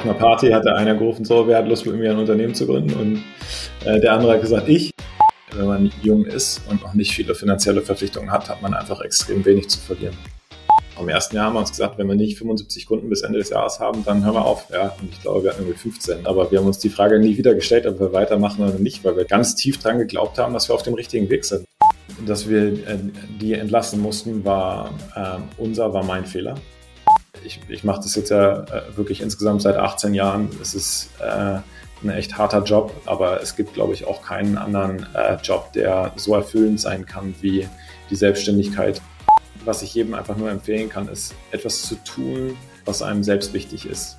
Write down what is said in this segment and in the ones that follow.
Auf einer Party hat der einer gerufen, so, wer hat Lust, mit mir ein Unternehmen zu gründen? Und äh, der andere hat gesagt, ich. Wenn man jung ist und noch nicht viele finanzielle Verpflichtungen hat, hat man einfach extrem wenig zu verlieren. Im ersten Jahr haben wir uns gesagt, wenn wir nicht 75 Kunden bis Ende des Jahres haben, dann hören wir auf. Ja, und ich glaube, wir hatten irgendwie 15. Aber wir haben uns die Frage nie wieder gestellt, ob wir weitermachen oder nicht, weil wir ganz tief dran geglaubt haben, dass wir auf dem richtigen Weg sind. Dass wir äh, die entlassen mussten, war äh, unser, war mein Fehler. Ich, ich mache das jetzt ja äh, wirklich insgesamt seit 18 Jahren. Es ist äh, ein echt harter Job, aber es gibt, glaube ich, auch keinen anderen äh, Job, der so erfüllend sein kann wie die Selbstständigkeit. Was ich jedem einfach nur empfehlen kann, ist etwas zu tun, was einem selbst wichtig ist.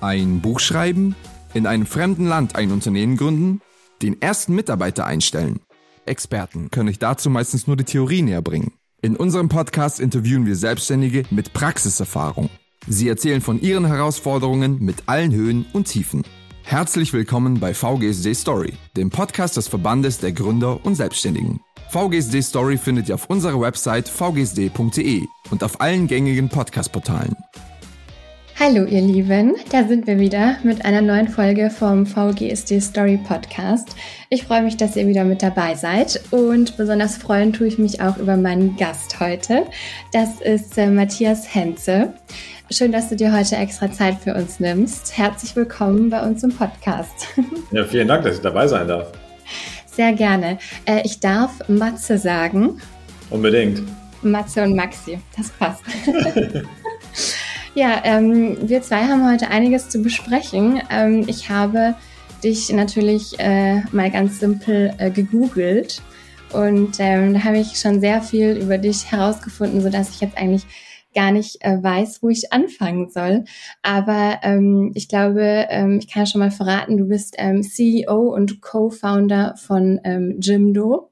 Ein Buch schreiben, in einem fremden Land ein Unternehmen gründen, den ersten Mitarbeiter einstellen. Experten können euch dazu meistens nur die Theorie näher bringen. In unserem Podcast interviewen wir Selbstständige mit Praxiserfahrung. Sie erzählen von ihren Herausforderungen mit allen Höhen und Tiefen. Herzlich willkommen bei VGSD Story, dem Podcast des Verbandes der Gründer und Selbstständigen. VGSD Story findet ihr auf unserer Website vgsd.de und auf allen gängigen Podcast-Portalen. Hallo ihr Lieben, da sind wir wieder mit einer neuen Folge vom VGSD Story Podcast. Ich freue mich, dass ihr wieder mit dabei seid und besonders freuen tue ich mich auch über meinen Gast heute. Das ist äh, Matthias Henze. Schön, dass du dir heute extra Zeit für uns nimmst. Herzlich willkommen bei uns im Podcast. Ja, vielen Dank, dass ich dabei sein darf. Sehr gerne. Äh, ich darf Matze sagen. Unbedingt. Matze und Maxi, das passt. Ja, ähm, wir zwei haben heute einiges zu besprechen. Ähm, ich habe dich natürlich äh, mal ganz simpel äh, gegoogelt und ähm, da habe ich schon sehr viel über dich herausgefunden, so dass ich jetzt eigentlich gar nicht äh, weiß, wo ich anfangen soll. Aber ähm, ich glaube, ähm, ich kann schon mal verraten, du bist ähm, CEO und Co-Founder von ähm, Jimdo.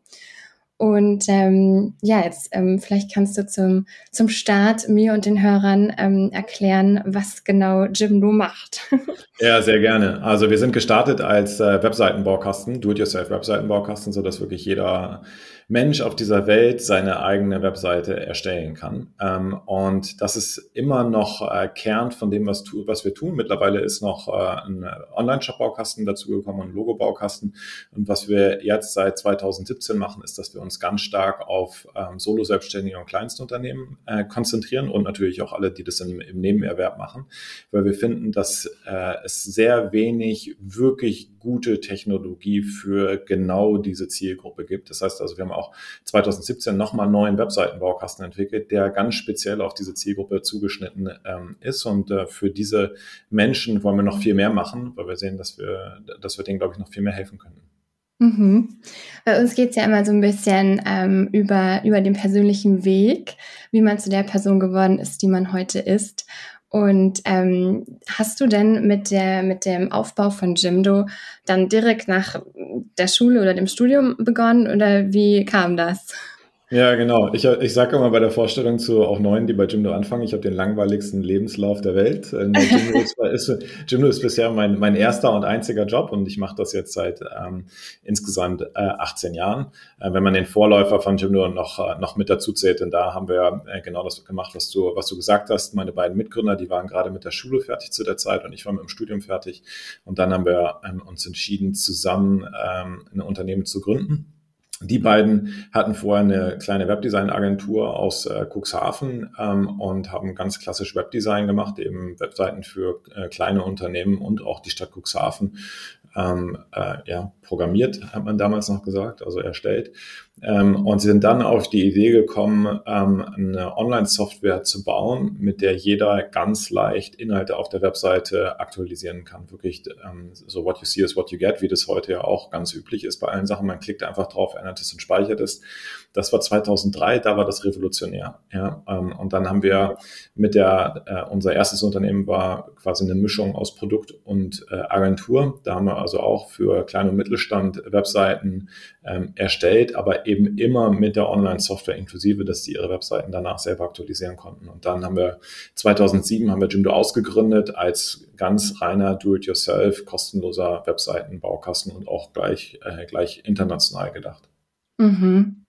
Und ähm, ja, jetzt ähm, vielleicht kannst du zum, zum Start mir und den Hörern ähm, erklären, was genau Jimdo macht. ja, sehr gerne. Also wir sind gestartet als äh, Webseitenbaukasten, Do-it-yourself-Webseitenbaukasten, so dass wirklich jeder Mensch auf dieser Welt seine eigene Webseite erstellen kann. Ähm, und das ist immer noch äh, Kern von dem, was, tu, was wir tun. Mittlerweile ist noch äh, ein Online-Shop-Baukasten dazugekommen, ein Logo-Baukasten. Und was wir jetzt seit 2017 machen, ist, dass wir uns ganz stark auf ähm, Solo-Selbstständige und Kleinstunternehmen äh, konzentrieren und natürlich auch alle, die das im, im Nebenerwerb machen, weil wir finden, dass es sehr wenig wirklich gute Technologie für genau diese Zielgruppe gibt. Das heißt also, wir haben auch 2017 nochmal einen neuen Webseitenbaukasten entwickelt, der ganz speziell auf diese Zielgruppe zugeschnitten ähm, ist. Und äh, für diese Menschen wollen wir noch viel mehr machen, weil wir sehen, dass wir, dass wir denen, glaube ich, noch viel mehr helfen können. Mhm. Bei uns geht es ja immer so ein bisschen ähm, über, über den persönlichen Weg, wie man zu der Person geworden ist, die man heute ist. Und ähm, hast du denn mit der mit dem Aufbau von Jimdo dann direkt nach der Schule oder dem Studium begonnen oder wie kam das? Ja, genau. Ich, ich sage immer bei der Vorstellung zu auch Neuen, die bei Jimdo anfangen, ich habe den langweiligsten Lebenslauf der Welt. Äh, Jimdo ist, ist, Jimdo ist bisher mein, mein erster und einziger Job und ich mache das jetzt seit ähm, insgesamt äh, 18 Jahren. Äh, wenn man den Vorläufer von Jimdo noch, äh, noch mit dazu zählt, denn da haben wir äh, genau das gemacht, was du, was du gesagt hast. Meine beiden Mitgründer, die waren gerade mit der Schule fertig zu der Zeit und ich war mit dem Studium fertig. Und dann haben wir ähm, uns entschieden, zusammen ähm, ein Unternehmen zu gründen die beiden hatten vorher eine kleine Webdesign-Agentur aus äh, Cuxhaven ähm, und haben ganz klassisch Webdesign gemacht, eben Webseiten für äh, kleine Unternehmen und auch die Stadt Cuxhaven ähm, äh, ja, programmiert, hat man damals noch gesagt, also erstellt. Ähm, und sie sind dann auf die Idee gekommen, ähm, eine Online-Software zu bauen, mit der jeder ganz leicht Inhalte auf der Webseite aktualisieren kann. Wirklich ähm, so what you see is what you get, wie das heute ja auch ganz üblich ist bei allen Sachen. Man klickt einfach drauf, ändert es und speichert es. Das war 2003, da war das revolutionär. Ja, ähm, und dann haben wir mit der, äh, unser erstes Unternehmen war quasi eine Mischung aus Produkt und äh, Agentur. Da haben wir also auch für Klein- und Mittelstand Webseiten ähm, erstellt, aber eben immer mit der Online-Software inklusive, dass sie ihre Webseiten danach selber aktualisieren konnten. Und dann haben wir 2007 haben wir Jimdo ausgegründet als ganz reiner Do-it-yourself, kostenloser Webseitenbaukasten und auch gleich, äh, gleich international gedacht. Mhm.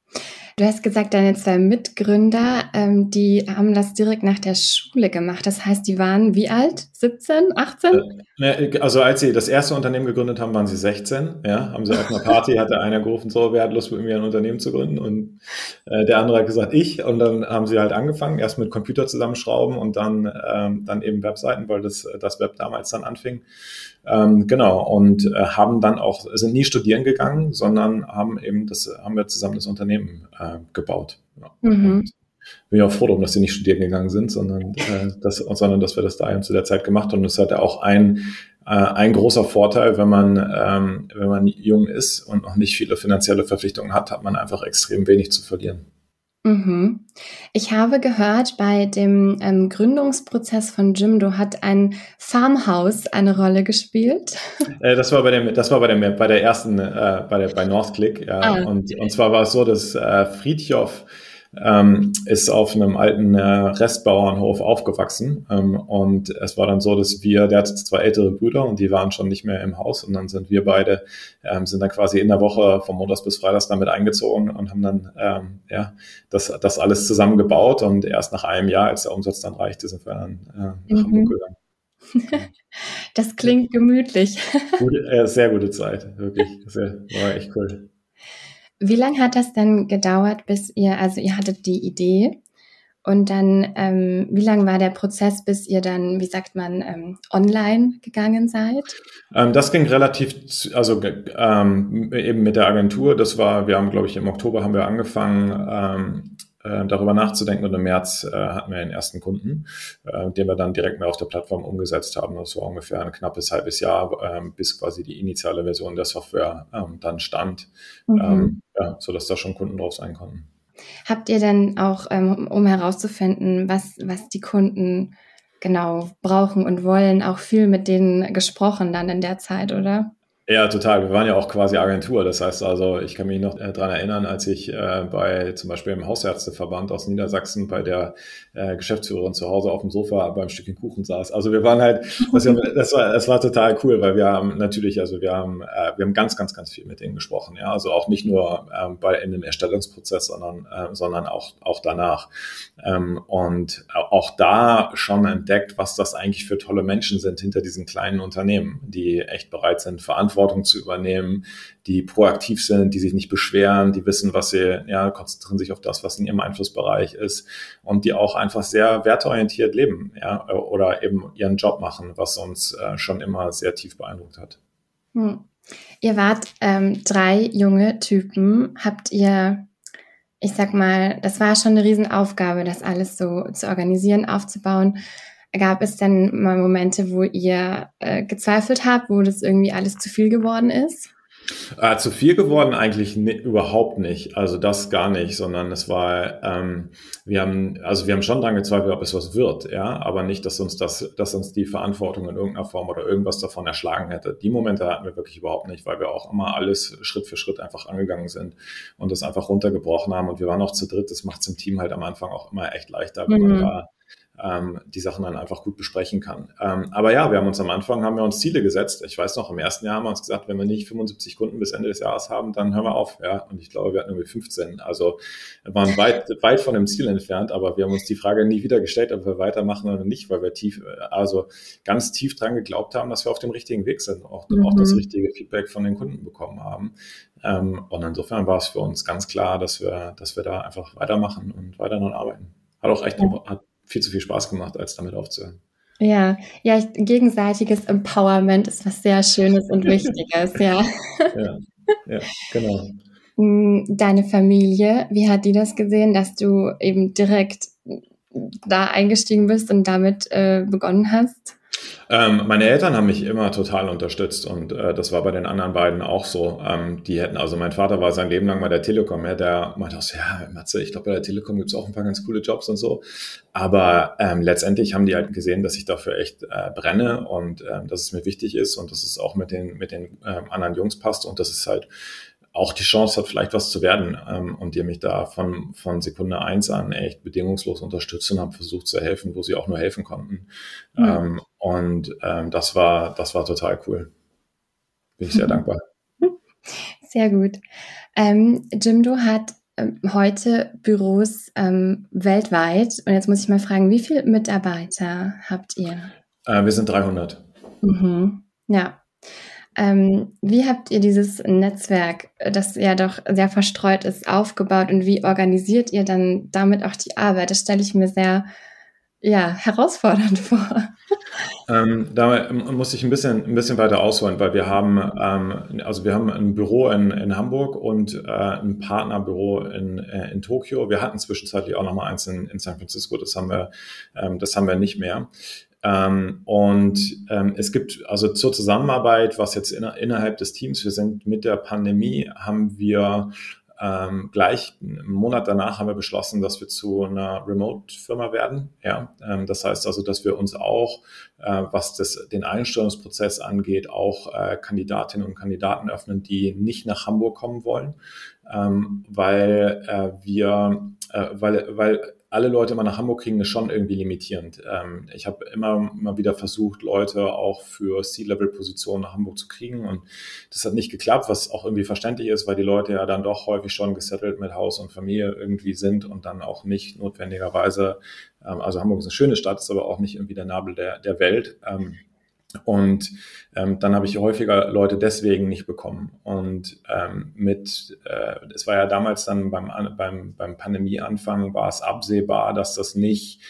Du hast gesagt, deine zwei Mitgründer, ähm, die haben das direkt nach der Schule gemacht. Das heißt, die waren wie alt? 17, 18? Äh, ne, also als sie das erste Unternehmen gegründet haben, waren sie 16. Ja, haben sie auf einer Party, hatte einer gerufen, so, wer hat Lust mit mir ein Unternehmen zu gründen? Und äh, der andere hat gesagt, ich. Und dann haben sie halt angefangen, erst mit Computer zusammenschrauben und dann, ähm, dann eben Webseiten, weil das, das Web damals dann anfing. Ähm, genau, und äh, haben dann auch, sind nie studieren gegangen, sondern haben eben das, haben wir zusammen das Unternehmen äh, gebaut. Ja. Mhm. bin ja auch froh darum, dass sie nicht studieren gegangen sind, sondern, äh, das, sondern dass wir das da eben zu der Zeit gemacht haben. Und das hat ja auch ein, äh, ein großer Vorteil, wenn man, ähm, wenn man jung ist und noch nicht viele finanzielle Verpflichtungen hat, hat man einfach extrem wenig zu verlieren. Mhm. Ich habe gehört, bei dem ähm, Gründungsprozess von Jimdo hat ein Farmhouse eine Rolle gespielt. Äh, das war bei dem, das war bei dem, bei der ersten, äh, bei der, bei Northclick, ja. Ah, und, und zwar war es so, dass äh, Friedhof ähm, ist auf einem alten äh, Restbauernhof aufgewachsen. Ähm, und es war dann so, dass wir, der hatte zwei ältere Brüder und die waren schon nicht mehr im Haus. Und dann sind wir beide, ähm, sind dann quasi in der Woche von Montags bis Freitags damit eingezogen und haben dann ähm, ja, das, das alles zusammengebaut. Und erst nach einem Jahr, als der Umsatz dann reichte, sind wir dann äh, nach mhm. Hamburg gegangen. Das klingt gemütlich. Gute, äh, sehr gute Zeit, wirklich. Sehr, war echt cool. Wie lange hat das denn gedauert, bis ihr, also ihr hattet die Idee und dann, ähm, wie lange war der Prozess, bis ihr dann, wie sagt man, ähm, online gegangen seid? Ähm, das ging relativ, also ähm, eben mit der Agentur. Das war, wir haben, glaube ich, im Oktober haben wir angefangen. Äh, darüber nachzudenken. Und im März äh, hatten wir den ersten Kunden, äh, den wir dann direkt mehr auf der Plattform umgesetzt haben. Das war ungefähr ein knappes halbes Jahr, ähm, bis quasi die initiale Version der Software ähm, dann stand, mhm. ähm, ja, sodass da schon Kunden drauf sein konnten. Habt ihr denn auch, ähm, um herauszufinden, was, was die Kunden genau brauchen und wollen, auch viel mit denen gesprochen dann in der Zeit, oder? Ja, total. Wir waren ja auch quasi Agentur. Das heißt also, ich kann mich noch äh, dran erinnern, als ich äh, bei zum Beispiel im Hausärzteverband aus Niedersachsen bei der äh, Geschäftsführerin zu Hause auf dem Sofa beim Stückchen Kuchen saß. Also wir waren halt, das, war, das war total cool, weil wir haben natürlich, also wir haben, wir haben ganz, ganz, ganz viel mit denen gesprochen. Ja, also auch nicht nur ähm, bei in dem Erstellungsprozess, sondern, sondern auch auch danach. Ähm, und auch da schon entdeckt, was das eigentlich für tolle Menschen sind hinter diesen kleinen Unternehmen, die echt bereit sind, verantwortlich Verantwortung zu übernehmen, die proaktiv sind, die sich nicht beschweren, die wissen, was sie, ja, konzentrieren sich auf das, was in ihrem Einflussbereich ist und die auch einfach sehr werteorientiert leben, ja, oder eben ihren Job machen, was uns äh, schon immer sehr tief beeindruckt hat. Hm. Ihr wart ähm, drei junge Typen. Habt ihr, ich sag mal, das war schon eine Riesenaufgabe, das alles so zu organisieren, aufzubauen. Gab es denn mal Momente, wo ihr äh, gezweifelt habt, wo das irgendwie alles zu viel geworden ist? Äh, zu viel geworden eigentlich überhaupt nicht. Also das gar nicht, sondern es war, ähm, wir haben, also wir haben schon daran gezweifelt, ob es was wird, ja, aber nicht, dass uns das, dass uns die Verantwortung in irgendeiner Form oder irgendwas davon erschlagen hätte. Die Momente hatten wir wirklich überhaupt nicht, weil wir auch immer alles Schritt für Schritt einfach angegangen sind und das einfach runtergebrochen haben. Und wir waren auch zu dritt. Das macht es im Team halt am Anfang auch immer echt leichter, wenn mhm. man da ähm, die Sachen dann einfach gut besprechen kann. Ähm, aber ja, wir haben uns am Anfang, haben wir uns Ziele gesetzt. Ich weiß noch, im ersten Jahr haben wir uns gesagt, wenn wir nicht 75 Kunden bis Ende des Jahres haben, dann hören wir auf. Ja, und ich glaube, wir hatten irgendwie 15. Also wir waren weit, weit von dem Ziel entfernt, aber wir haben uns die Frage nie wieder gestellt, ob wir weitermachen oder nicht, weil wir tief, also ganz tief dran geglaubt haben, dass wir auf dem richtigen Weg sind, auch, mhm. auch das richtige Feedback von den Kunden bekommen haben. Ähm, und insofern war es für uns ganz klar, dass wir, dass wir da einfach weitermachen und weiter daran arbeiten. Hat auch echt, ja. hat viel zu viel Spaß gemacht, als damit aufzuhören. Ja, ja, gegenseitiges Empowerment ist was sehr Schönes und Wichtiges, ja. ja. Ja, genau. Mm, deine Familie, wie hat die das gesehen, dass du eben direkt da eingestiegen bist und damit äh, begonnen hast? Ähm, meine Eltern haben mich immer total unterstützt und äh, das war bei den anderen beiden auch so. Ähm, die hätten, also mein Vater war sein Leben lang bei der Telekom, ja, der meinte auch so, ja, Matze, ich glaube, bei der Telekom gibt es auch ein paar ganz coole Jobs und so. Aber ähm, letztendlich haben die halt gesehen, dass ich dafür echt äh, brenne und ähm, dass es mir wichtig ist und dass es auch mit den, mit den ähm, anderen Jungs passt und dass es halt auch die Chance hat, vielleicht was zu werden ähm, und die mich da von, von Sekunde eins an echt bedingungslos unterstützt und haben versucht zu helfen, wo sie auch nur helfen konnten. Mhm. Ähm, und ähm, das war, das war total cool. Bin ich sehr mhm. dankbar. Sehr gut. Ähm, Jimdo hat ähm, heute Büros ähm, weltweit. Und jetzt muss ich mal fragen, wie viele Mitarbeiter habt ihr? Äh, wir sind 300. Mhm. Ja. Ähm, wie habt ihr dieses Netzwerk, das ja doch sehr verstreut ist, aufgebaut und wie organisiert ihr dann damit auch die Arbeit? Das stelle ich mir sehr ja, herausfordernd vor. Ähm, da muss ich ein bisschen, ein bisschen weiter ausholen, weil wir haben, ähm, also wir haben ein Büro in, in Hamburg und äh, ein Partnerbüro in, äh, in Tokio. Wir hatten zwischenzeitlich auch noch mal eins in, in San Francisco. Das haben wir, ähm, das haben wir nicht mehr. Ähm, und ähm, es gibt also zur Zusammenarbeit, was jetzt in, innerhalb des Teams, wir sind mit der Pandemie, haben wir ähm, gleich einen Monat danach haben wir beschlossen, dass wir zu einer Remote-Firma werden. Ja, ähm, das heißt also, dass wir uns auch, äh, was das, den Einstellungsprozess angeht, auch äh, Kandidatinnen und Kandidaten öffnen, die nicht nach Hamburg kommen wollen, ähm, weil äh, wir, äh, weil, weil alle Leute immer nach Hamburg kriegen, ist schon irgendwie limitierend. Ähm, ich habe immer mal wieder versucht, Leute auch für C-Level-Positionen nach Hamburg zu kriegen und das hat nicht geklappt, was auch irgendwie verständlich ist, weil die Leute ja dann doch häufig schon gesettelt mit Haus und Familie irgendwie sind und dann auch nicht notwendigerweise, ähm, also Hamburg ist eine schöne Stadt, ist aber auch nicht irgendwie der Nabel der, der Welt. Ähm, und ähm, dann habe ich häufiger Leute deswegen nicht bekommen. Und ähm, mit, äh, es war ja damals dann beim, beim, beim Pandemieanfang, war es absehbar, dass das nicht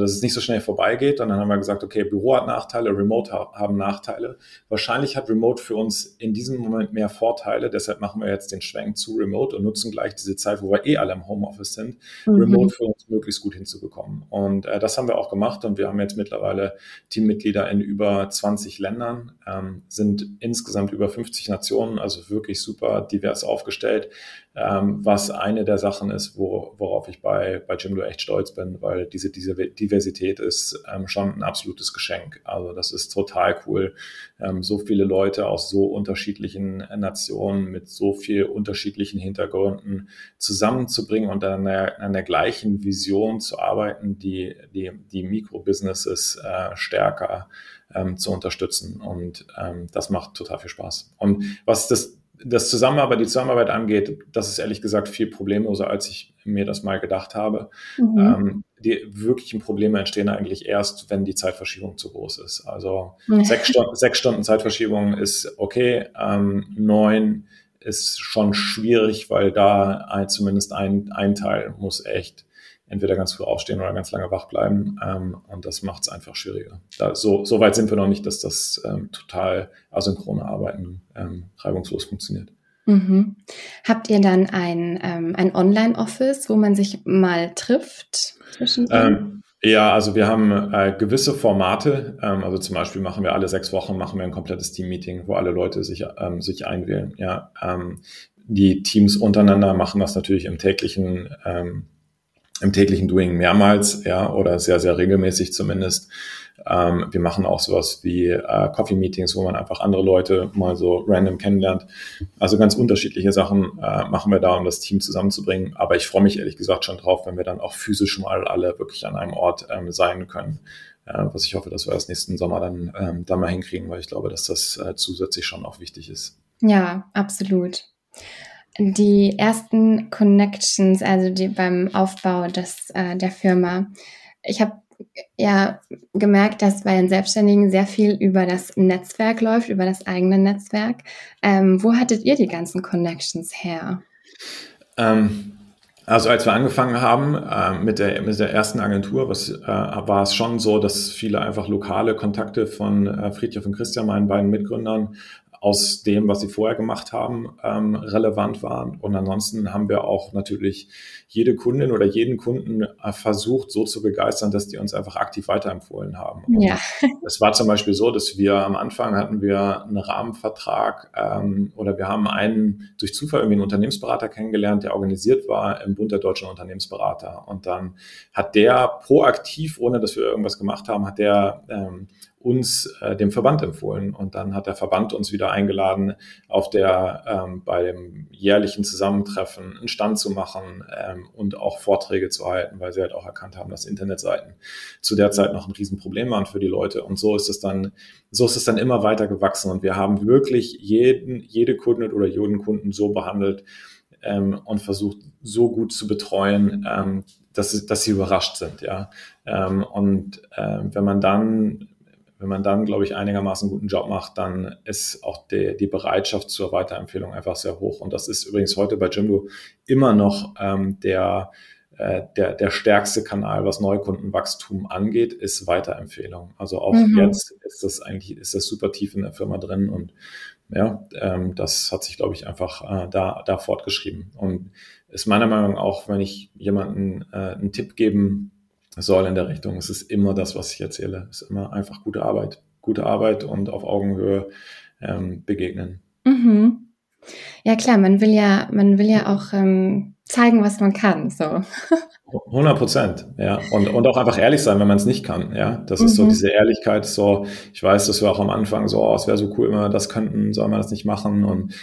dass es nicht so schnell vorbeigeht. Und dann haben wir gesagt, okay, Büro hat Nachteile, Remote haben Nachteile. Wahrscheinlich hat Remote für uns in diesem Moment mehr Vorteile. Deshalb machen wir jetzt den Schwenk zu Remote und nutzen gleich diese Zeit, wo wir eh alle im Homeoffice sind, mhm. Remote für uns möglichst gut hinzubekommen. Und äh, das haben wir auch gemacht. Und wir haben jetzt mittlerweile Teammitglieder in über 20 Ländern, ähm, sind insgesamt über 50 Nationen, also wirklich super divers aufgestellt ähm, was eine der Sachen ist, wo, worauf ich bei, bei Jimdo echt stolz bin, weil diese, diese Diversität ist ähm, schon ein absolutes Geschenk. Also das ist total cool, ähm, so viele Leute aus so unterschiedlichen Nationen mit so viel unterschiedlichen Hintergründen zusammenzubringen und an der, an der gleichen Vision zu arbeiten, die, die, die Mikrobusinesses äh, stärker ähm, zu unterstützen. Und ähm, das macht total viel Spaß. Und was das das Zusammenarbeit, die Zusammenarbeit angeht, das ist ehrlich gesagt viel problemloser, als ich mir das mal gedacht habe. Mhm. Ähm, die wirklichen Probleme entstehen eigentlich erst, wenn die Zeitverschiebung zu groß ist. Also mhm. sechs, Stunden, sechs Stunden Zeitverschiebung ist okay, ähm, neun ist schon schwierig, weil da ein, zumindest ein, ein Teil muss echt entweder ganz früh aufstehen oder ganz lange wach bleiben. Ähm, und das macht es einfach schwieriger. Da, so, so weit sind wir noch nicht, dass das ähm, total asynchrone Arbeiten ähm, reibungslos funktioniert. Mhm. Habt ihr dann ein, ähm, ein Online-Office, wo man sich mal trifft? Ähm, ja, also wir haben äh, gewisse Formate. Ähm, also zum Beispiel machen wir alle sechs Wochen machen wir ein komplettes Team-Meeting, wo alle Leute sich, ähm, sich einwählen. Ja, ähm, die Teams untereinander machen das natürlich im täglichen ähm, im täglichen Doing mehrmals, ja, oder sehr, sehr regelmäßig zumindest. Ähm, wir machen auch sowas wie äh, Coffee Meetings, wo man einfach andere Leute mal so random kennenlernt. Also ganz unterschiedliche Sachen äh, machen wir da, um das Team zusammenzubringen. Aber ich freue mich ehrlich gesagt schon drauf, wenn wir dann auch physisch mal alle wirklich an einem Ort ähm, sein können. Äh, was ich hoffe, dass wir das nächsten Sommer dann, ähm, dann mal hinkriegen, weil ich glaube, dass das äh, zusätzlich schon auch wichtig ist. Ja, absolut die ersten Connections, also die beim Aufbau des, äh, der Firma. Ich habe ja gemerkt, dass bei den Selbstständigen sehr viel über das Netzwerk läuft, über das eigene Netzwerk. Ähm, wo hattet ihr die ganzen Connections her? Ähm, also als wir angefangen haben äh, mit, der, mit der ersten Agentur, was, äh, war es schon so, dass viele einfach lokale Kontakte von äh, Friedrich und Christian, meinen beiden Mitgründern, aus dem, was sie vorher gemacht haben, ähm, relevant waren. Und ansonsten haben wir auch natürlich jede Kundin oder jeden Kunden äh, versucht, so zu begeistern, dass die uns einfach aktiv weiterempfohlen haben. Und ja. Es war zum Beispiel so, dass wir am Anfang hatten wir einen Rahmenvertrag ähm, oder wir haben einen durch Zufall irgendwie einen Unternehmensberater kennengelernt, der organisiert war im Bund der deutschen Unternehmensberater. Und dann hat der proaktiv, ohne dass wir irgendwas gemacht haben, hat der ähm, uns äh, dem Verband empfohlen. Und dann hat der Verband uns wieder eingeladen, auf der ähm, bei dem jährlichen Zusammentreffen einen Stand zu machen ähm, und auch Vorträge zu halten, weil sie halt auch erkannt haben, dass Internetseiten zu der Zeit noch ein Riesenproblem waren für die Leute. Und so ist es dann, so ist es dann immer weiter gewachsen. Und wir haben wirklich jeden, jede Kundin oder jeden Kunden so behandelt, ähm, und versucht so gut zu betreuen, ähm, dass, dass sie überrascht sind, ja. Ähm, und äh, wenn man dann wenn man dann, glaube ich, einigermaßen guten Job macht, dann ist auch die, die Bereitschaft zur Weiterempfehlung einfach sehr hoch. Und das ist übrigens heute bei Jimdo immer noch ähm, der, äh, der, der stärkste Kanal, was Neukundenwachstum angeht, ist Weiterempfehlung. Also auch mhm. jetzt ist das eigentlich, ist das super tief in der Firma drin und ja, ähm, das hat sich, glaube ich, einfach äh, da, da fortgeschrieben. Und ist meiner Meinung nach auch, wenn ich jemanden äh, einen Tipp geben soll in der Richtung. Es ist immer das, was ich erzähle. Es ist immer einfach gute Arbeit. Gute Arbeit und auf Augenhöhe ähm, begegnen. Mhm. Ja klar, man will ja, man will ja auch ähm, zeigen, was man kann. So. 100 Prozent, ja. Und, und auch einfach ehrlich sein, wenn man es nicht kann, ja. Das ist so mhm. diese Ehrlichkeit, so, ich weiß, dass wir auch am Anfang so, oh, es wäre so cool, wenn wir das könnten, soll man das nicht machen und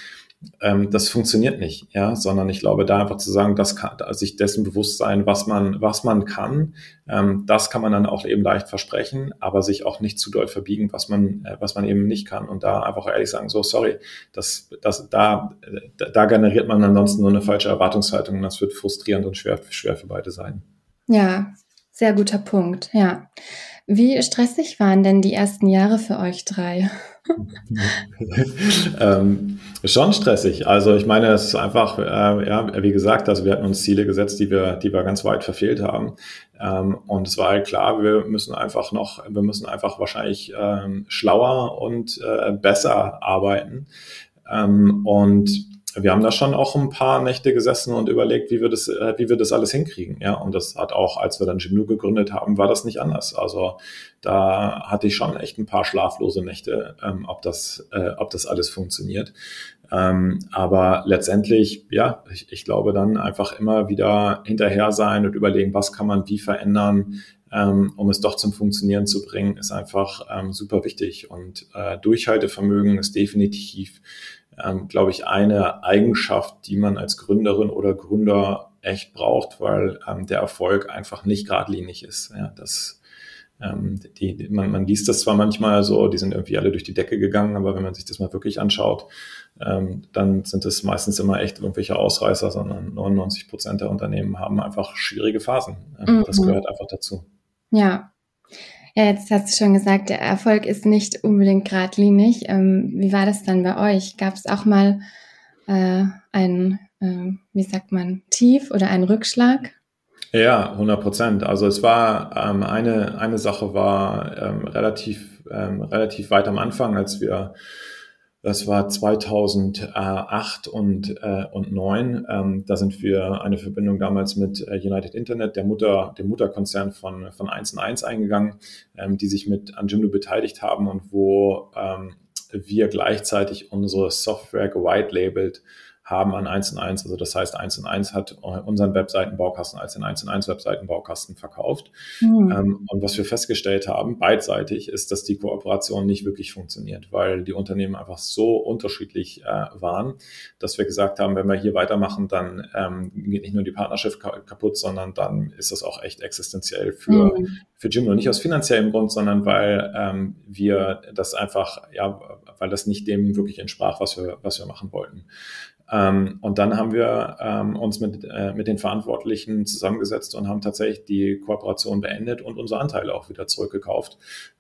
ähm, das funktioniert nicht, ja, sondern ich glaube, da einfach zu sagen, das kann, sich dessen bewusst sein, was man, was man kann, ähm, das kann man dann auch eben leicht versprechen, aber sich auch nicht zu doll verbiegen, was man, äh, was man eben nicht kann und da einfach ehrlich sagen, so, sorry, das, das, da, da generiert man ansonsten nur eine falsche Erwartungshaltung und das wird frustrierend und schwer, schwer für beide sein. Ja, sehr guter Punkt, ja. Wie stressig waren denn die ersten Jahre für euch drei? ähm, schon stressig. Also ich meine, es ist einfach, äh, ja, wie gesagt, also wir hatten uns Ziele gesetzt, die wir, die wir ganz weit verfehlt haben. Ähm, und es war halt klar, wir müssen einfach noch, wir müssen einfach wahrscheinlich ähm, schlauer und äh, besser arbeiten. Ähm, und wir haben da schon auch ein paar Nächte gesessen und überlegt, wie wir das, äh, wie wir das alles hinkriegen. Ja, und das hat auch, als wir dann Gymnu gegründet haben, war das nicht anders. Also da hatte ich schon echt ein paar schlaflose Nächte, ähm, ob das, äh, ob das alles funktioniert. Ähm, aber letztendlich, ja, ich, ich glaube dann einfach immer wieder hinterher sein und überlegen, was kann man wie verändern, ähm, um es doch zum Funktionieren zu bringen, ist einfach ähm, super wichtig. Und äh, Durchhaltevermögen ist definitiv ähm, glaube ich, eine Eigenschaft, die man als Gründerin oder Gründer echt braucht, weil ähm, der Erfolg einfach nicht geradlinig ist. Ja, das, ähm, die, man, man liest das zwar manchmal so, die sind irgendwie alle durch die Decke gegangen, aber wenn man sich das mal wirklich anschaut, ähm, dann sind es meistens immer echt irgendwelche Ausreißer, sondern 99 Prozent der Unternehmen haben einfach schwierige Phasen. Ähm, mhm. Das gehört einfach dazu. Ja, ja, jetzt hast du schon gesagt, der Erfolg ist nicht unbedingt geradlinig. Ähm, wie war das dann bei euch? Gab es auch mal äh, ein, äh, wie sagt man, Tief oder einen Rückschlag? Ja, 100 Prozent. Also es war ähm, eine eine Sache war ähm, relativ ähm, relativ weit am Anfang, als wir das war 2008 und, äh, und 9. Ähm, da sind wir eine Verbindung damals mit äh, United Internet, der Mutter, dem Mutterkonzern von, von 1 und 1 eingegangen, ähm, die sich mit an Jimdo beteiligt haben und wo ähm, wir gleichzeitig unsere Software gewitelabelt haben an 1 und 1. Also das heißt, 1 und 1 hat unseren Webseitenbaukasten als den 1 und 1 Webseitenbaukasten verkauft. Mhm. Ähm, und was wir festgestellt haben, beidseitig, ist, dass die Kooperation nicht wirklich funktioniert, weil die Unternehmen einfach so unterschiedlich äh, waren, dass wir gesagt haben, wenn wir hier weitermachen, dann ähm, geht nicht nur die Partnerschaft kaputt, sondern dann ist das auch echt existenziell für, mhm. für Jim. Und nicht aus finanziellem Grund, sondern weil ähm, wir das einfach, ja, weil das nicht dem wirklich entsprach, was wir, was wir machen wollten. Ähm, und dann haben wir ähm, uns mit, äh, mit den Verantwortlichen zusammengesetzt und haben tatsächlich die Kooperation beendet und unsere Anteile auch wieder zurückgekauft,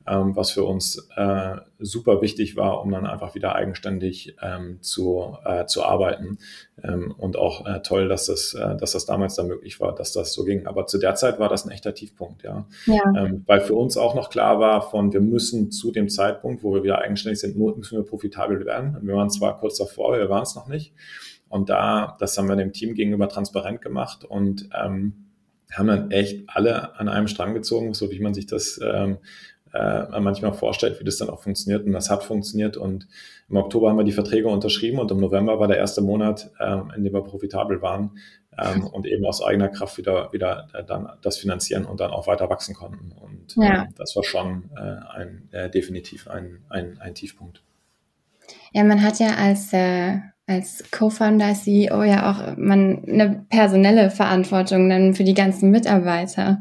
ähm, was für uns äh, super wichtig war, um dann einfach wieder eigenständig ähm, zu, äh, zu arbeiten. Ähm, und auch äh, toll, dass das, äh, dass das damals dann möglich war, dass das so ging. Aber zu der Zeit war das ein echter Tiefpunkt, ja. ja. Ähm, weil für uns auch noch klar war, von wir müssen zu dem Zeitpunkt, wo wir wieder eigenständig sind, müssen wir profitabel werden. wir waren zwar kurz davor, wir waren es noch nicht. Und da, das haben wir dem Team gegenüber transparent gemacht und ähm, haben dann echt alle an einem Strang gezogen, so wie man sich das ähm, äh, manchmal vorstellt, wie das dann auch funktioniert. Und das hat funktioniert. Und im Oktober haben wir die Verträge unterschrieben und im November war der erste Monat, ähm, in dem wir profitabel waren ähm, und eben aus eigener Kraft wieder, wieder äh, dann das finanzieren und dann auch weiter wachsen konnten. Und ja. äh, das war schon äh, ein, äh, definitiv ein, ein, ein Tiefpunkt. Ja, man hat ja als äh, als Co-Founder, CEO ja auch man eine personelle Verantwortung dann für die ganzen Mitarbeiter.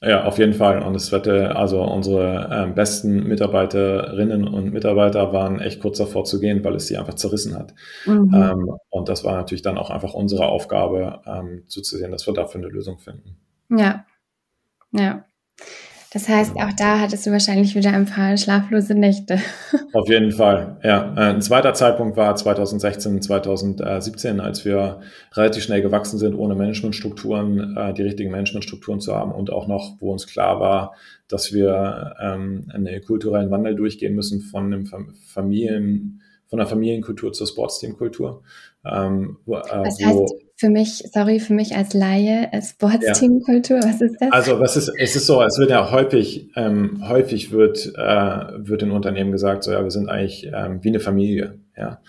Ja, auf jeden Fall. Und es wird, also unsere ähm, besten Mitarbeiterinnen und Mitarbeiter waren echt kurz davor zu gehen, weil es sie einfach zerrissen hat. Mhm. Ähm, und das war natürlich dann auch einfach unsere Aufgabe, ähm, zuzusehen, dass wir dafür eine Lösung finden. Ja, ja. Das heißt, auch da hattest du wahrscheinlich wieder ein paar schlaflose Nächte. Auf jeden Fall, ja. Äh, ein zweiter Zeitpunkt war 2016, 2017, als wir relativ schnell gewachsen sind, ohne Managementstrukturen, äh, die richtigen Managementstrukturen zu haben und auch noch, wo uns klar war, dass wir ähm, einen kulturellen Wandel durchgehen müssen von einem Familien, von der Familienkultur zur Sportsteamkultur. Ähm, äh, Was heißt für mich, sorry, für mich als Laie, Sportsteamkultur, ja. was ist das? Also was ist, es ist so, es wird ja häufig, ähm, häufig wird, äh, wird in Unternehmen gesagt, so ja, wir sind eigentlich ähm, wie eine Familie, ja.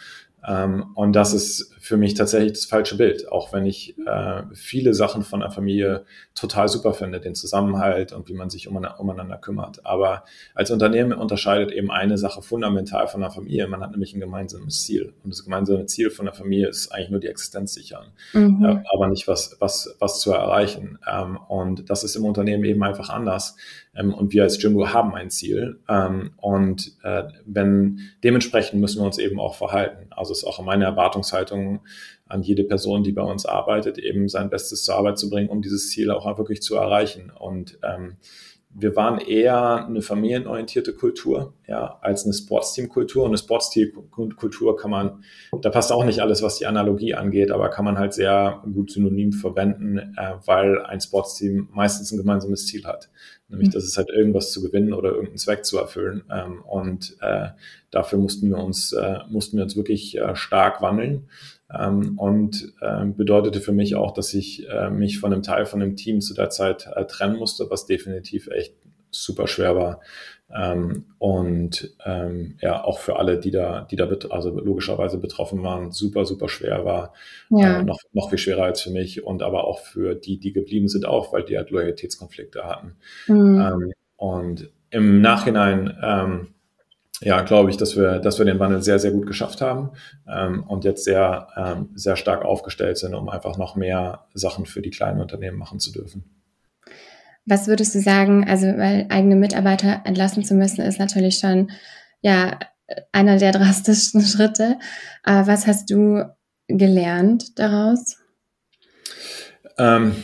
Ähm, und das ist für mich tatsächlich das falsche Bild, auch wenn ich äh, viele Sachen von der Familie total super finde, den Zusammenhalt und wie man sich um, umeinander kümmert. Aber als Unternehmen unterscheidet eben eine Sache fundamental von der Familie. Man hat nämlich ein gemeinsames Ziel. Und das gemeinsame Ziel von der Familie ist eigentlich nur die Existenz sichern, mhm. äh, aber nicht was, was, was zu erreichen. Ähm, und das ist im Unternehmen eben einfach anders. Ähm, und wir als Jimbo haben ein Ziel. Ähm, und äh, wenn dementsprechend müssen wir uns eben auch verhalten. Also ist auch meine Erwartungshaltung an jede Person, die bei uns arbeitet, eben sein Bestes zur Arbeit zu bringen, um dieses Ziel auch wirklich zu erreichen. Und ähm, wir waren eher eine familienorientierte Kultur, ja, als eine Sportsteam-Kultur. Und eine Sportsteam-Kultur kann man, da passt auch nicht alles, was die Analogie angeht, aber kann man halt sehr gut synonym verwenden, äh, weil ein Sportsteam meistens ein gemeinsames Ziel hat. Nämlich, mhm. dass es halt irgendwas zu gewinnen oder irgendeinen Zweck zu erfüllen. Ähm, und äh, dafür mussten wir uns, äh, mussten wir uns wirklich äh, stark wandeln. Ähm, und äh, bedeutete für mich auch, dass ich äh, mich von einem Teil von dem Team zu der Zeit äh, trennen musste, was definitiv echt super schwer war. Ähm, und ähm, ja, auch für alle, die da, die da also logischerweise betroffen waren, super, super schwer war. Ja. Äh, noch, noch viel schwerer als für mich und aber auch für die, die geblieben sind, auch, weil die halt Loyalitätskonflikte hatten. Mhm. Ähm, und im Nachhinein ähm, ja, glaube ich, dass wir, dass wir den Wandel sehr, sehr gut geschafft haben ähm, und jetzt sehr, ähm, sehr stark aufgestellt sind, um einfach noch mehr Sachen für die kleinen Unternehmen machen zu dürfen. Was würdest du sagen, also weil eigene Mitarbeiter entlassen zu müssen, ist natürlich schon ja einer der drastischsten Schritte. Aber was hast du gelernt daraus? Ähm,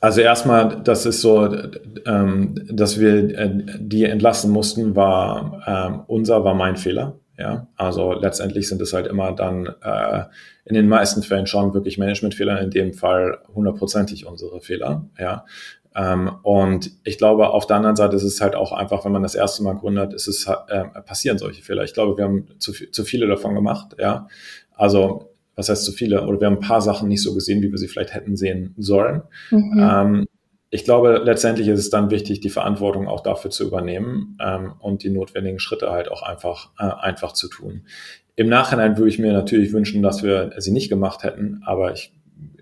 also erstmal, das ist so, ähm, dass wir äh, die entlassen mussten, war ähm, unser, war mein Fehler. Ja, also letztendlich sind es halt immer dann äh, in den meisten Fällen schon wirklich Managementfehler, in dem Fall hundertprozentig unsere Fehler. Ja, ähm, und ich glaube, auf der anderen Seite ist es halt auch einfach, wenn man das erste Mal gründet, ist es äh, passieren solche Fehler. Ich glaube, wir haben zu, zu viele davon gemacht. Ja, also was heißt zu viele, oder wir haben ein paar Sachen nicht so gesehen, wie wir sie vielleicht hätten sehen sollen. Mhm. Ähm, ich glaube, letztendlich ist es dann wichtig, die Verantwortung auch dafür zu übernehmen ähm, und die notwendigen Schritte halt auch einfach, äh, einfach zu tun. Im Nachhinein würde ich mir natürlich wünschen, dass wir sie nicht gemacht hätten, aber ich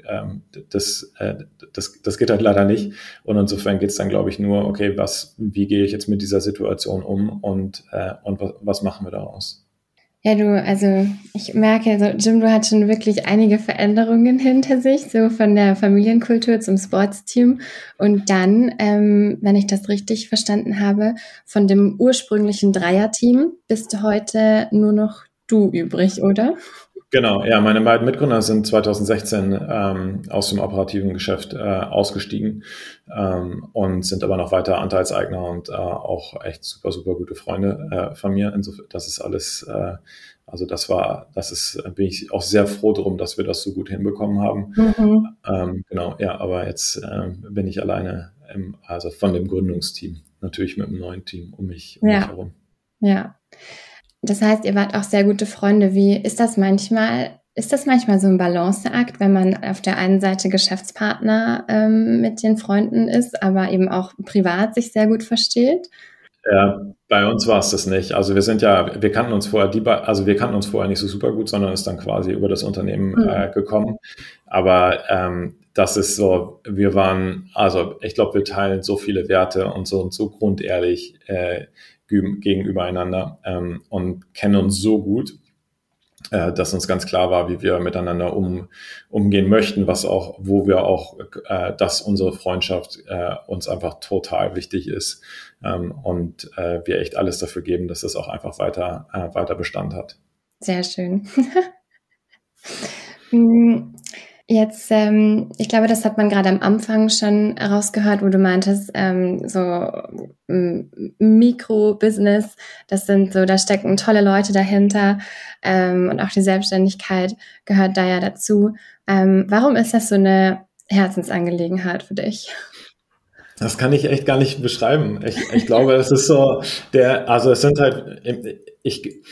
ähm, das, äh, das, das geht halt leider nicht. Und insofern geht es dann, glaube ich, nur, okay, was, wie gehe ich jetzt mit dieser Situation um und, äh, und was, was machen wir daraus? Ja, du, also ich merke, so Jim, du hast schon wirklich einige Veränderungen hinter sich, so von der Familienkultur zum Sportsteam und dann, ähm, wenn ich das richtig verstanden habe, von dem ursprünglichen Dreierteam bist heute nur noch du übrig, oder? Genau, ja, meine beiden Mitgründer sind 2016 ähm, aus dem operativen Geschäft äh, ausgestiegen ähm, und sind aber noch weiter Anteilseigner und äh, auch echt super, super gute Freunde äh, von mir. Insofern, das ist alles, äh, also das war, das ist, bin ich auch sehr froh drum, dass wir das so gut hinbekommen haben. Mhm. Ähm, genau, ja, aber jetzt äh, bin ich alleine, im, also von dem Gründungsteam, natürlich mit einem neuen Team um mich, um ja. mich herum. Ja. Das heißt, ihr wart auch sehr gute Freunde. Wie ist das manchmal? Ist das manchmal so ein Balanceakt, wenn man auf der einen Seite Geschäftspartner ähm, mit den Freunden ist, aber eben auch privat sich sehr gut versteht? Ja, bei uns war es das nicht. Also wir sind ja, wir kannten uns vorher, die, also wir kannten uns vorher nicht so super gut, sondern ist dann quasi über das Unternehmen mhm. äh, gekommen. Aber ähm, das ist so, wir waren, also ich glaube, wir teilen so viele Werte und so und so grundehrlich. Äh, gegenüber einander ähm, und kennen uns so gut, äh, dass uns ganz klar war, wie wir miteinander um, umgehen möchten, was auch, wo wir auch, äh, dass unsere Freundschaft äh, uns einfach total wichtig ist ähm, und äh, wir echt alles dafür geben, dass es auch einfach weiter, äh, weiter Bestand hat. Sehr schön. Hm, Jetzt, ähm, ich glaube, das hat man gerade am Anfang schon rausgehört, wo du meintest, ähm, so Mikro-Business, das sind so, da stecken tolle Leute dahinter ähm, und auch die Selbstständigkeit gehört da ja dazu. Ähm, warum ist das so eine Herzensangelegenheit für dich? Das kann ich echt gar nicht beschreiben. Ich, ich glaube, es ist so, der, also es sind halt, ich,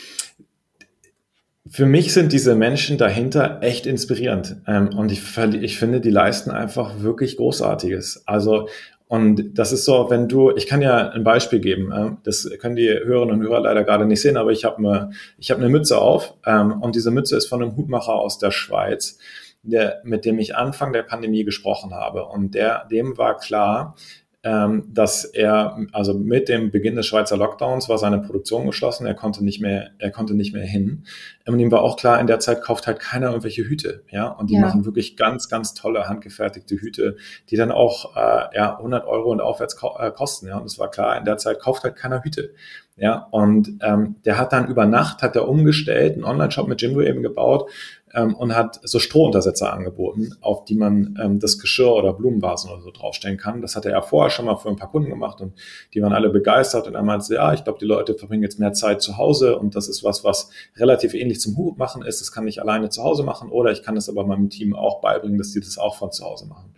für mich sind diese Menschen dahinter echt inspirierend. Ähm, und ich, ich finde, die leisten einfach wirklich Großartiges. Also, und das ist so, wenn du, ich kann ja ein Beispiel geben, äh, das können die Hörerinnen und Hörer leider gerade nicht sehen, aber ich habe eine, habe eine Mütze auf ähm, und diese Mütze ist von einem Hutmacher aus der Schweiz, der, mit dem ich Anfang der Pandemie gesprochen habe. Und der, dem war klar, ähm, dass er, also mit dem Beginn des Schweizer Lockdowns war seine Produktion geschlossen, er konnte nicht mehr, er konnte nicht mehr hin. Und ihm war auch klar, in der Zeit kauft halt keiner irgendwelche Hüte, ja, und die ja. machen wirklich ganz, ganz tolle handgefertigte Hüte, die dann auch äh, ja 100 Euro und aufwärts ko äh, kosten, ja, und es war klar, in der Zeit kauft halt keiner Hüte. Ja, und ähm, der hat dann über Nacht, hat er umgestellt, einen Online-Shop mit Jimdo eben gebaut, ähm, und hat so Strohuntersetzer angeboten, auf die man ähm, das Geschirr oder Blumenvasen oder so draufstellen kann. Das hatte er vorher schon mal für ein paar Kunden gemacht und die waren alle begeistert und er meinte, ja, ich glaube, die Leute verbringen jetzt mehr Zeit zu Hause und das ist was, was relativ ähnlich zum Hut machen ist. Das kann ich alleine zu Hause machen oder ich kann es aber meinem Team auch beibringen, dass die das auch von zu Hause machen.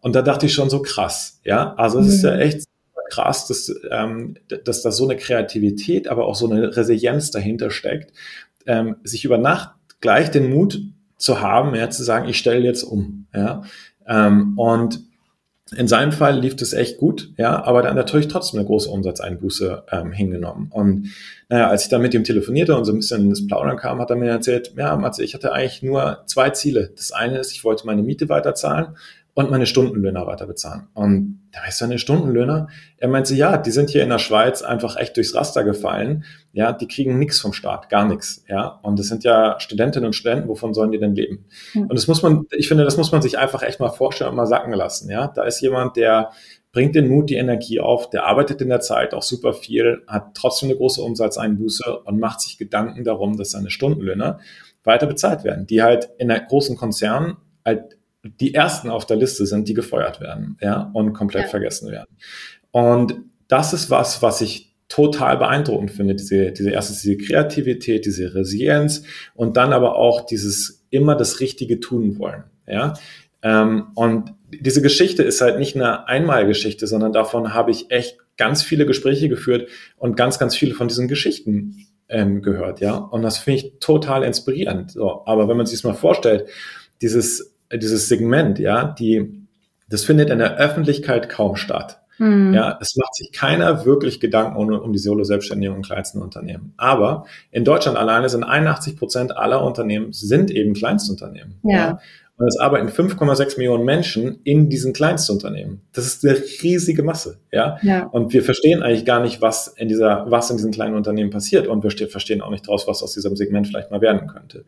Und da dachte ich schon so krass, ja, also es mhm. ist ja mhm. echt krass, dass, ähm, dass da so eine Kreativität, aber auch so eine Resilienz dahinter steckt, ähm, sich über Nacht gleich den Mut zu haben, ja, zu sagen, ich stelle jetzt um. Ja. Ähm, und in seinem Fall lief das echt gut, ja, aber dann natürlich trotzdem eine große Umsatzeinbuße ähm, hingenommen. Und naja, als ich dann mit ihm telefonierte und so ein bisschen ins Plaudern kam, hat er mir erzählt, ja, Matze, ich hatte eigentlich nur zwei Ziele. Das eine ist, ich wollte meine Miete weiterzahlen und meine Stundenlöhner weiter bezahlen. Und da weißt du, eine Stundenlöhner, er meinte, ja, die sind hier in der Schweiz einfach echt durchs Raster gefallen. Ja, die kriegen nichts vom Staat, gar nichts. Ja, und das sind ja Studentinnen und Studenten, wovon sollen die denn leben? Mhm. Und das muss man, ich finde, das muss man sich einfach echt mal vorstellen und mal sacken lassen. Ja, da ist jemand, der bringt den Mut, die Energie auf, der arbeitet in der Zeit auch super viel, hat trotzdem eine große Umsatzeinbuße und macht sich Gedanken darum, dass seine Stundenlöhner weiter bezahlt werden, die halt in einer großen Konzern halt die ersten auf der Liste sind, die gefeuert werden, ja, und komplett ja. vergessen werden. Und das ist was, was ich total beeindruckend finde, diese, diese erste, diese Kreativität, diese Resilienz und dann aber auch dieses immer das Richtige tun wollen, ja. Ähm, und diese Geschichte ist halt nicht eine Einmalgeschichte, sondern davon habe ich echt ganz viele Gespräche geführt und ganz, ganz viele von diesen Geschichten ähm, gehört, ja. Und das finde ich total inspirierend. So, aber wenn man sich das mal vorstellt, dieses dieses Segment, ja, die, das findet in der Öffentlichkeit kaum statt. Hm. Ja, es macht sich keiner wirklich Gedanken um, um die Solo-Selbstständigen und kleinsten Unternehmen. Aber in Deutschland alleine sind 81 Prozent aller Unternehmen sind eben Kleinstunternehmen. Ja. ja. Und es arbeiten 5,6 Millionen Menschen in diesen Kleinstunternehmen. Das ist eine riesige Masse, ja? ja. Und wir verstehen eigentlich gar nicht, was in dieser, was in diesen kleinen Unternehmen passiert. Und wir verstehen auch nicht draus, was aus diesem Segment vielleicht mal werden könnte.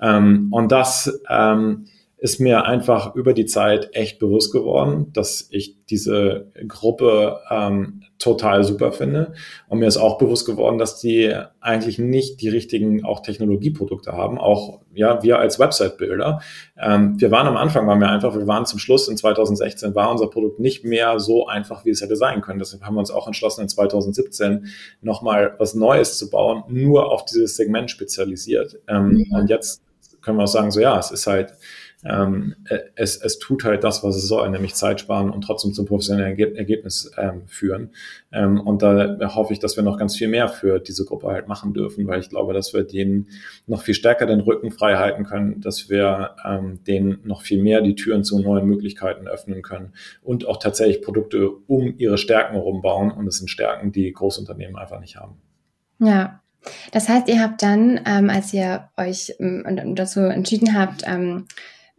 Ähm, und das, ähm, ist mir einfach über die Zeit echt bewusst geworden, dass ich diese Gruppe ähm, total super finde. Und mir ist auch bewusst geworden, dass die eigentlich nicht die richtigen auch Technologieprodukte haben. Auch ja, wir als Website-Builder. Ähm, wir waren am Anfang, waren wir einfach, wir waren zum Schluss in 2016, war unser Produkt nicht mehr so einfach, wie es hätte sein können. Deshalb haben wir uns auch entschlossen, in 2017 nochmal was Neues zu bauen, nur auf dieses Segment spezialisiert. Ähm, mhm. Und jetzt können wir auch sagen, so ja, es ist halt ähm, äh, es, es tut halt das, was es soll, nämlich Zeit sparen und trotzdem zum professionellen Ergebnis ähm, führen. Ähm, und da hoffe ich, dass wir noch ganz viel mehr für diese Gruppe halt machen dürfen, weil ich glaube, dass wir denen noch viel stärker den Rücken frei halten können, dass wir ähm, denen noch viel mehr die Türen zu neuen Möglichkeiten öffnen können und auch tatsächlich Produkte um ihre Stärken herum bauen. Und es sind Stärken, die Großunternehmen einfach nicht haben. Ja, das heißt, ihr habt dann, ähm, als ihr euch ähm, dazu entschieden habt, ähm,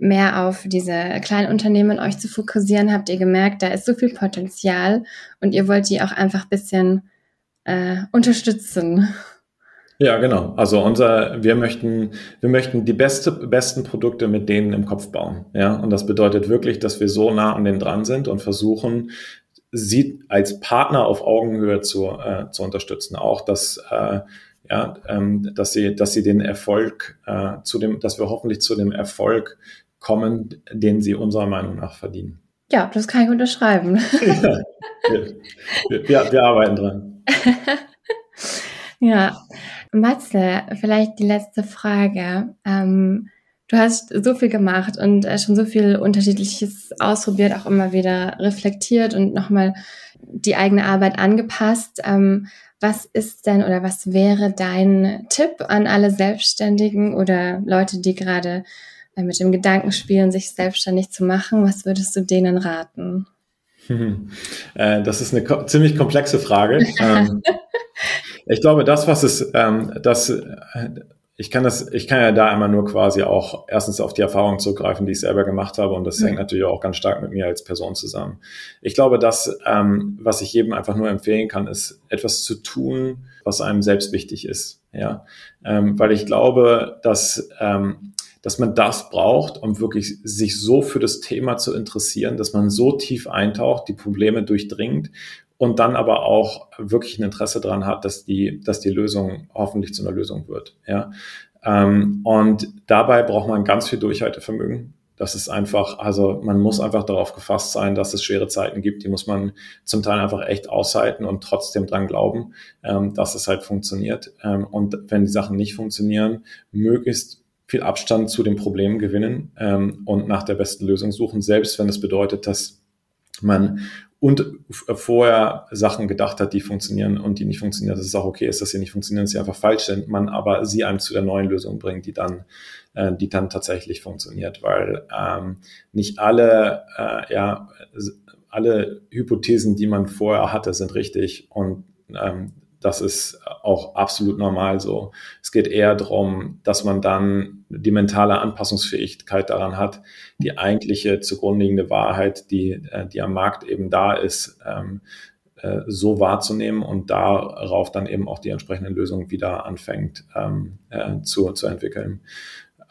mehr auf diese kleinen Unternehmen euch zu fokussieren, habt ihr gemerkt, da ist so viel Potenzial und ihr wollt die auch einfach ein bisschen äh, unterstützen. Ja, genau. Also unser, wir möchten, wir möchten die beste, besten Produkte mit denen im Kopf bauen. Ja, und das bedeutet wirklich, dass wir so nah an denen dran sind und versuchen, sie als Partner auf Augenhöhe zu, äh, zu unterstützen. Auch, dass, äh, ja, ähm, dass sie, dass sie den Erfolg äh, zu dem, dass wir hoffentlich zu dem Erfolg kommen, den sie unserer Meinung nach verdienen. Ja, das kann ich unterschreiben. Ja, wir, wir, wir arbeiten dran. ja, Matze, vielleicht die letzte Frage. Ähm, du hast so viel gemacht und äh, schon so viel Unterschiedliches ausprobiert, auch immer wieder reflektiert und nochmal die eigene Arbeit angepasst. Ähm, was ist denn oder was wäre dein Tipp an alle Selbstständigen oder Leute, die gerade mit dem Gedanken spielen, sich selbstständig zu machen? Was würdest du denen raten? Äh, das ist eine ziemlich komplexe Frage. Ähm, ich glaube, das, was es, ähm, das, äh, ich kann das, ich kann ja da immer nur quasi auch erstens auf die Erfahrung zurückgreifen, die ich selber gemacht habe und das hängt natürlich auch ganz stark mit mir als Person zusammen. Ich glaube, dass, ähm, was ich jedem einfach nur empfehlen kann, ist etwas zu tun, was einem selbst wichtig ist. Ja, ähm, weil ich glaube, dass ähm, dass man das braucht, um wirklich sich so für das Thema zu interessieren, dass man so tief eintaucht, die Probleme durchdringt und dann aber auch wirklich ein Interesse daran hat, dass die, dass die Lösung hoffentlich zu einer Lösung wird. Ja? Ähm, und dabei braucht man ganz viel Durchhaltevermögen. Das ist einfach, also man muss einfach darauf gefasst sein, dass es schwere Zeiten gibt. Die muss man zum Teil einfach echt aushalten und trotzdem dran glauben, ähm, dass es halt funktioniert. Ähm, und wenn die Sachen nicht funktionieren, möglichst viel Abstand zu den Problemen gewinnen ähm, und nach der besten Lösung suchen, selbst wenn es bedeutet, dass man und vorher Sachen gedacht hat, die funktionieren und die nicht funktionieren, dass es auch okay ist, dass sie nicht funktionieren, dass sie einfach falsch sind, man aber sie einem zu der neuen Lösung bringt, die dann, äh, die dann tatsächlich funktioniert, weil ähm, nicht alle, äh, ja, alle Hypothesen, die man vorher hatte, sind richtig und ähm, das ist auch absolut normal so. Es geht eher darum, dass man dann die mentale Anpassungsfähigkeit daran hat, die eigentliche zugrunde liegende Wahrheit, die, äh, die am Markt eben da ist, ähm, äh, so wahrzunehmen und darauf dann eben auch die entsprechenden Lösungen wieder anfängt ähm, äh, zu, zu entwickeln.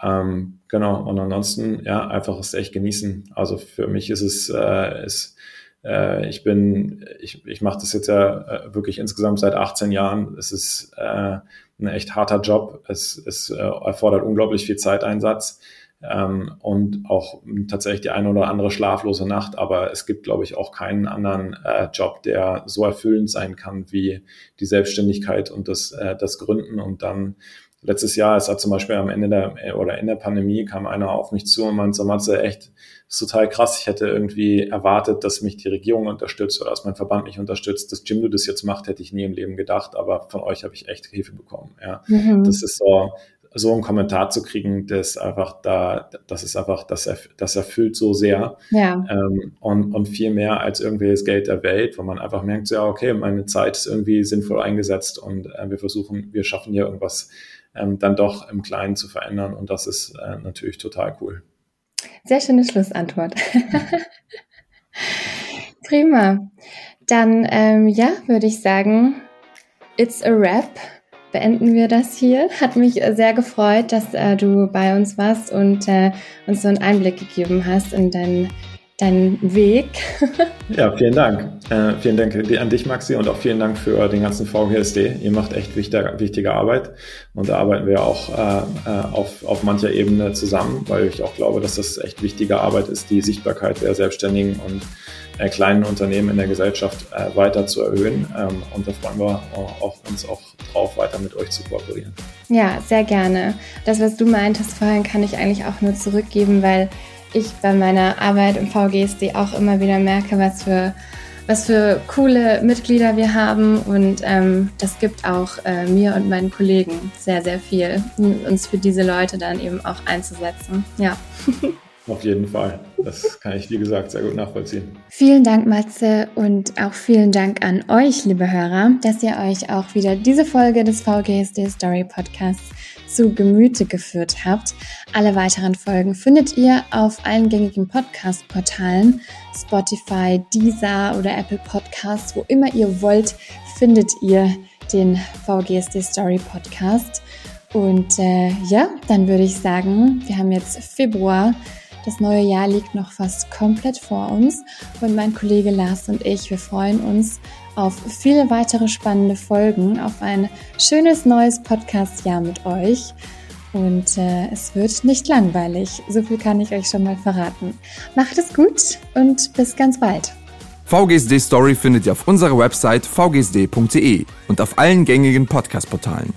Ähm, genau, und ansonsten, ja, einfach es echt genießen. Also für mich ist es, äh, ist, äh, ich bin, ich, ich mache das jetzt ja äh, wirklich insgesamt seit 18 Jahren. Es ist äh, ein echt harter Job. Es, es äh, erfordert unglaublich viel Zeiteinsatz ähm, und auch tatsächlich die eine oder andere schlaflose Nacht. Aber es gibt, glaube ich, auch keinen anderen äh, Job, der so erfüllend sein kann wie die Selbstständigkeit und das, äh, das Gründen und dann letztes Jahr, es hat zum Beispiel am Ende der oder in der Pandemie kam einer auf mich zu und meinte, Matze, echt, ist total krass. Ich hätte irgendwie erwartet, dass mich die Regierung unterstützt oder dass mein Verband mich unterstützt. Dass Jimdo das jetzt macht, hätte ich nie im Leben gedacht, aber von euch habe ich echt Hilfe bekommen. Ja, mhm. das ist so, so einen Kommentar zu kriegen, das einfach da, das ist einfach, das, erf das erfüllt so sehr. Ja. Ähm, und, und viel mehr als irgendwelches Geld der Welt, wo man einfach merkt, ja, okay, meine Zeit ist irgendwie sinnvoll eingesetzt und äh, wir versuchen, wir schaffen hier irgendwas ähm, dann doch im Kleinen zu verändern. Und das ist äh, natürlich total cool. Sehr schöne Schlussantwort. Prima. Dann, ähm, ja, würde ich sagen, it's a wrap. Beenden wir das hier. Hat mich sehr gefreut, dass äh, du bei uns warst und äh, uns so einen Einblick gegeben hast in deinen deinen Weg. ja, vielen Dank. Äh, vielen Dank an dich, Maxi, und auch vielen Dank für den ganzen VGSD. Ihr macht echt wichtige, wichtige Arbeit und da arbeiten wir auch äh, äh, auf, auf mancher Ebene zusammen, weil ich auch glaube, dass das echt wichtige Arbeit ist, die Sichtbarkeit der Selbstständigen und äh, kleinen Unternehmen in der Gesellschaft äh, weiter zu erhöhen. Ähm, und da freuen wir auch, uns auch drauf, weiter mit euch zu kooperieren. Ja, sehr gerne. Das, was du meintest vorhin, kann ich eigentlich auch nur zurückgeben, weil ich bei meiner Arbeit im VGSD auch immer wieder merke, was für, was für coole Mitglieder wir haben. Und ähm, das gibt auch äh, mir und meinen Kollegen sehr, sehr viel, uns für diese Leute dann eben auch einzusetzen. Ja. Auf jeden Fall. Das kann ich, wie gesagt, sehr gut nachvollziehen. Vielen Dank, Matze, und auch vielen Dank an euch, liebe Hörer, dass ihr euch auch wieder diese Folge des VGSD Story Podcasts zu Gemüte geführt habt. Alle weiteren Folgen findet ihr auf allen gängigen Podcast-Portalen, Spotify, Deezer oder Apple Podcasts, wo immer ihr wollt, findet ihr den VGSD Story Podcast. Und äh, ja, dann würde ich sagen, wir haben jetzt Februar. Das neue Jahr liegt noch fast komplett vor uns. Und mein Kollege Lars und ich, wir freuen uns auf viele weitere spannende Folgen, auf ein schönes neues Podcast-Jahr mit euch. Und äh, es wird nicht langweilig. So viel kann ich euch schon mal verraten. Macht es gut und bis ganz bald. VGSD Story findet ihr auf unserer Website vgsd.de und auf allen gängigen Podcast-Portalen.